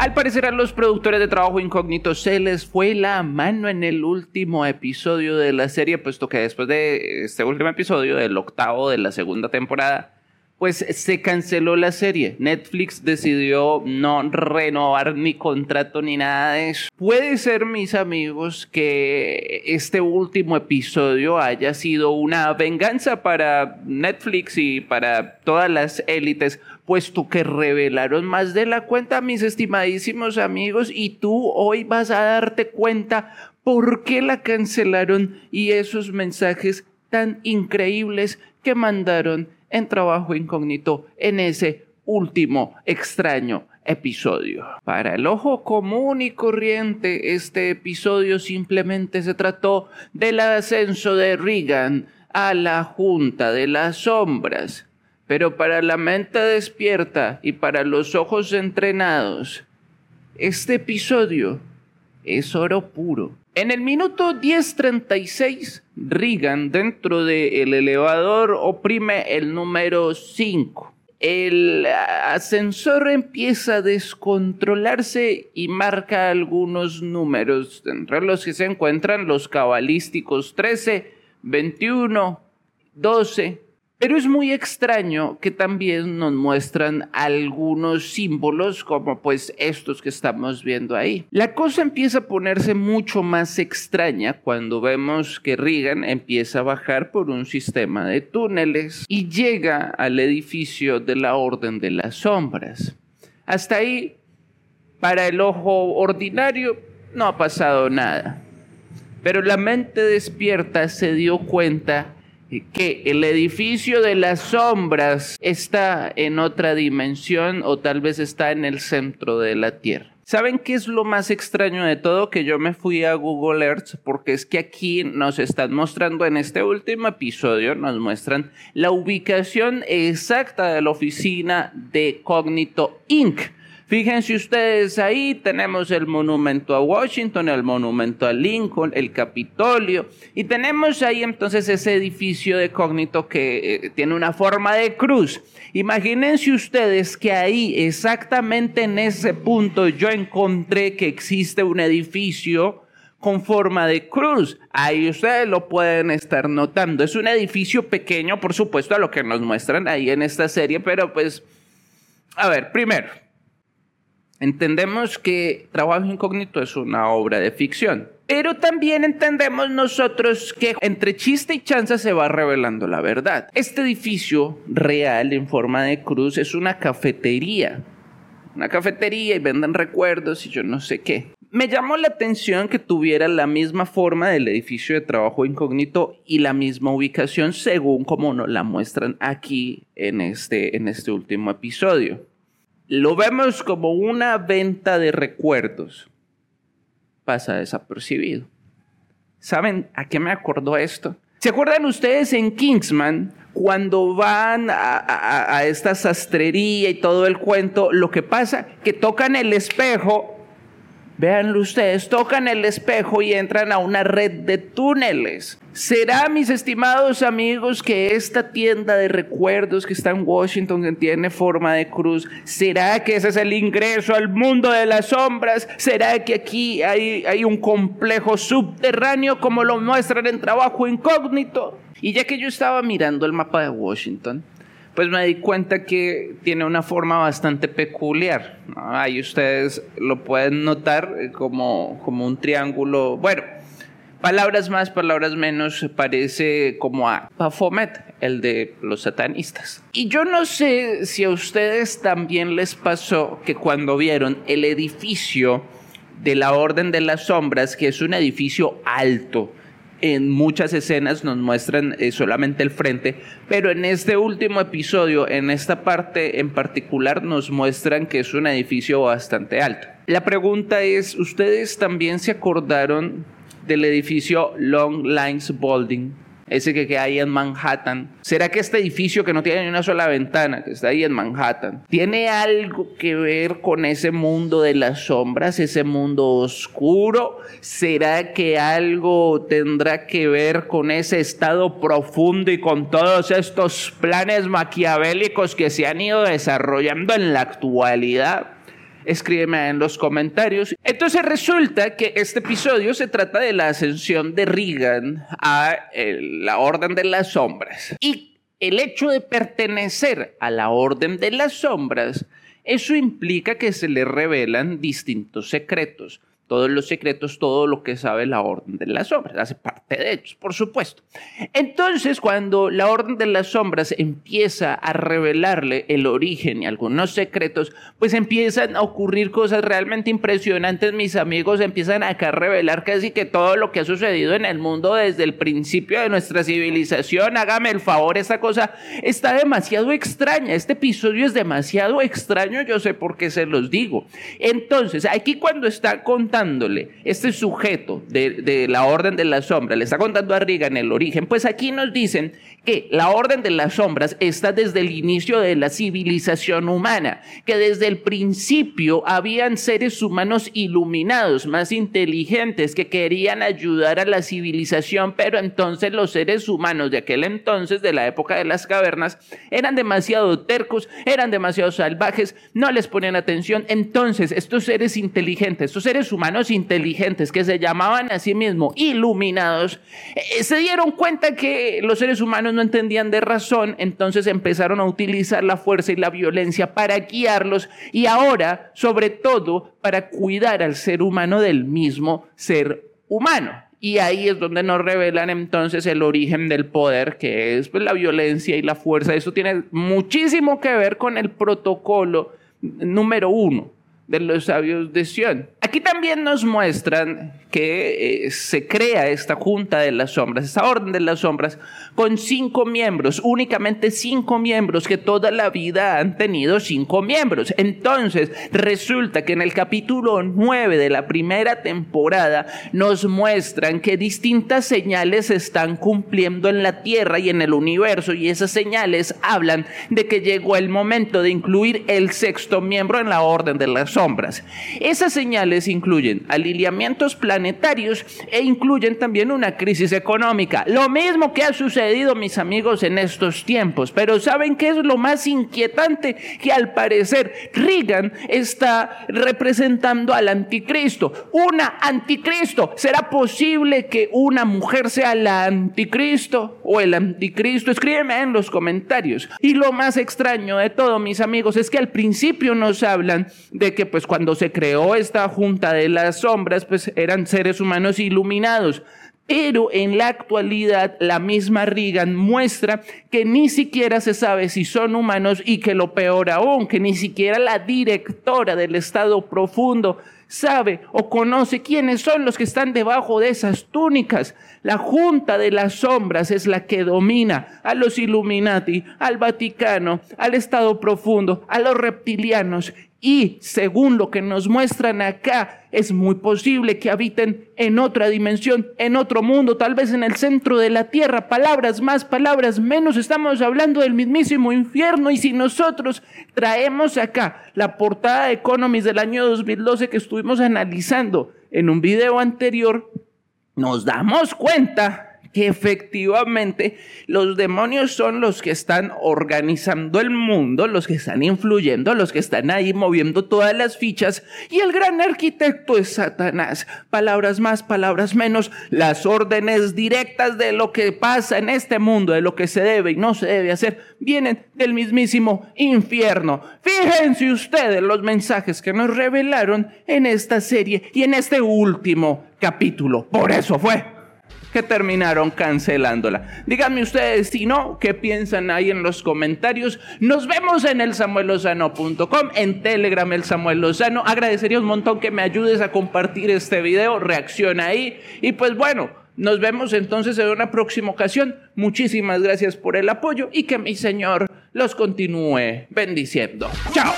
Al parecer a los productores de Trabajo Incógnito se les fue la mano en el último episodio de la serie, puesto que después de este último episodio, del octavo de la segunda temporada, pues se canceló la serie. Netflix decidió no renovar ni contrato ni nada de eso. Puede ser, mis amigos, que este último episodio haya sido una venganza para Netflix y para todas las élites, puesto que revelaron más de la cuenta, mis estimadísimos amigos, y tú hoy vas a darte cuenta por qué la cancelaron y esos mensajes tan increíbles que mandaron en trabajo incógnito en ese último extraño episodio. Para el ojo común y corriente, este episodio simplemente se trató del ascenso de Reagan a la Junta de las Sombras. Pero para la mente despierta y para los ojos entrenados, este episodio es oro puro. En el minuto 10.36, Regan dentro del elevador oprime el número 5. El ascensor empieza a descontrolarse y marca algunos números, entre los que se encuentran los cabalísticos 13, 21, 12, pero es muy extraño que también nos muestran algunos símbolos como pues estos que estamos viendo ahí. La cosa empieza a ponerse mucho más extraña cuando vemos que Regan empieza a bajar por un sistema de túneles y llega al edificio de la Orden de las Sombras. Hasta ahí, para el ojo ordinario, no ha pasado nada. Pero la mente despierta se dio cuenta que el edificio de las sombras está en otra dimensión o tal vez está en el centro de la Tierra. ¿Saben qué es lo más extraño de todo? Que yo me fui a Google Earth porque es que aquí nos están mostrando en este último episodio, nos muestran la ubicación exacta de la oficina de Cognito Inc. Fíjense ustedes ahí, tenemos el monumento a Washington, el monumento a Lincoln, el Capitolio, y tenemos ahí entonces ese edificio de Cógnito que eh, tiene una forma de cruz. Imagínense ustedes que ahí, exactamente en ese punto, yo encontré que existe un edificio con forma de cruz. Ahí ustedes lo pueden estar notando. Es un edificio pequeño, por supuesto, a lo que nos muestran ahí en esta serie, pero pues, a ver, primero. Entendemos que Trabajo Incógnito es una obra de ficción, pero también entendemos nosotros que entre chiste y chanza se va revelando la verdad. Este edificio real en forma de cruz es una cafetería. Una cafetería y venden recuerdos y yo no sé qué. Me llamó la atención que tuviera la misma forma del edificio de trabajo incógnito y la misma ubicación según como nos la muestran aquí en este, en este último episodio. Lo vemos como una venta de recuerdos. Pasa desapercibido. ¿Saben a qué me acordó esto? ¿Se acuerdan ustedes en Kingsman cuando van a, a, esta sastrería y todo el cuento? Lo que pasa que tocan el espejo Véanlo ustedes, tocan el espejo y entran a una red de túneles. ¿Será, mis estimados amigos, que esta tienda de recuerdos que está en Washington, que tiene forma de cruz, será que ese es el ingreso al mundo de las sombras? ¿Será que aquí hay, hay un complejo subterráneo como lo muestran en trabajo incógnito? Y ya que yo estaba mirando el mapa de Washington, pues me di cuenta que tiene una forma bastante peculiar. Ahí ustedes lo pueden notar eh, como, como un triángulo. Bueno, palabras más, palabras menos, parece como a Baphomet, el de los satanistas. Y yo no sé si a ustedes también les pasó que cuando vieron el edificio de la Orden de las Sombras, que es un edificio alto, en muchas escenas nos muestran eh, solamente el frente, pero en este último episodio, en esta parte en particular, nos muestran que es un edificio bastante alto. La pregunta es, ¿ustedes también se acordaron del edificio Long Lines Building? Ese que, hay en Manhattan. ¿Será que este edificio que no tiene ni una sola ventana, que está ahí en Manhattan, tiene algo que ver con ese mundo de las sombras, ese mundo oscuro? ¿Será que algo tendrá que ver con ese estado profundo y con todos estos planes maquiavélicos que se han ido desarrollando en la actualidad? Escríbeme en los comentarios. Entonces resulta que este episodio se trata de la ascensión de Reagan a la Orden de las Sombras. Y el hecho de pertenecer a la Orden de las Sombras, eso implica que se le revelan distintos secretos todos los secretos, todo lo que sabe la Orden de las Sombras, hace parte de ellos, por supuesto. Entonces, cuando la Orden de las Sombras empieza a revelarle el origen y algunos secretos, pues empiezan a ocurrir cosas realmente impresionantes, mis amigos, empiezan acá a revelar casi que todo lo que ha sucedido en el mundo desde el principio de nuestra civilización. Hágame el favor, esta cosa está demasiado extraña, este episodio es demasiado extraño, yo sé por qué se los digo. Entonces, aquí cuando está contando este sujeto de, la Orden de las Sombras, le está contando a en el origen, pues aquí nos dicen que la Orden de las Sombras está desde el inicio de la civilización humana, que desde el principio habían seres humanos iluminados, más inteligentes, que querían ayudar a la civilización, pero entonces los seres humanos de aquel entonces, de la época de las cavernas, eran demasiado tercos, eran demasiado salvajes, no les ponían atención. Entonces, estos seres inteligentes, estos seres humanos, inteligentes que se llamaban a sí mismos iluminados, eh, se dieron cuenta que los seres humanos no entendían de razón, entonces empezaron a utilizar la fuerza y la violencia para guiarlos y ahora, sobre todo, para cuidar al ser humano del mismo ser humano. Y ahí es donde nos revelan entonces el origen del poder, que es pues, la violencia y la fuerza. Eso tiene muchísimo que ver con el protocolo número uno de los sabios de Sion. Aquí también nos muestran que eh, se crea esta junta de las sombras, esta orden de las sombras, con cinco miembros, únicamente cinco miembros que toda la vida han tenido cinco miembros. Entonces, resulta que en el capítulo 9 de la primera temporada nos muestran que distintas señales se están cumpliendo en la Tierra y en el universo y esas señales hablan de que llegó el momento de incluir el sexto miembro en la orden de las sombras. Esas señales incluyen alineamientos planetarios e incluyen también una crisis económica. Lo mismo que ha sucedido, mis amigos, en estos tiempos. Pero ¿saben qué es lo más inquietante? Que al parecer Reagan está representando al anticristo. Una anticristo. ¿Será posible que una mujer sea la anticristo o el anticristo? Escríbeme en los comentarios. Y lo más extraño de todo, mis amigos, es que al principio nos hablan de que pues cuando se creó esta junta de las sombras, pues eran seres humanos iluminados. Pero en la actualidad la misma Reagan muestra que ni siquiera se sabe si son humanos y que lo peor aún, que ni siquiera la directora del Estado profundo sabe o conoce quiénes son los que están debajo de esas túnicas. La Junta de las Sombras es la que domina a los Illuminati, al Vaticano, al Estado profundo, a los reptilianos y según lo que nos muestran acá, es muy posible que habiten en otra dimensión, en otro mundo, tal vez en el centro de la tierra. Palabras más, palabras menos. Estamos hablando del mismísimo infierno. Y si nosotros traemos acá la portada de Economist del año 2012 que estuvimos analizando en un video anterior, nos damos cuenta que efectivamente los demonios son los que están organizando el mundo, los que están influyendo, los que están ahí moviendo todas las fichas y el gran arquitecto es Satanás. Palabras más, palabras menos, las órdenes directas de lo que pasa en este mundo, de lo que se debe y no se debe hacer, vienen del mismísimo infierno. Fíjense ustedes los mensajes que nos revelaron en esta serie y en este último capítulo. Por eso fue que terminaron cancelándola. Díganme ustedes si no, qué piensan ahí en los comentarios. Nos vemos en el samuelosano.com, en Telegram el Samuel Lozano. Agradecería un montón que me ayudes a compartir este video, reacciona ahí. Y pues bueno, nos vemos entonces en una próxima ocasión. Muchísimas gracias por el apoyo y que mi Señor los continúe bendiciendo. Chao.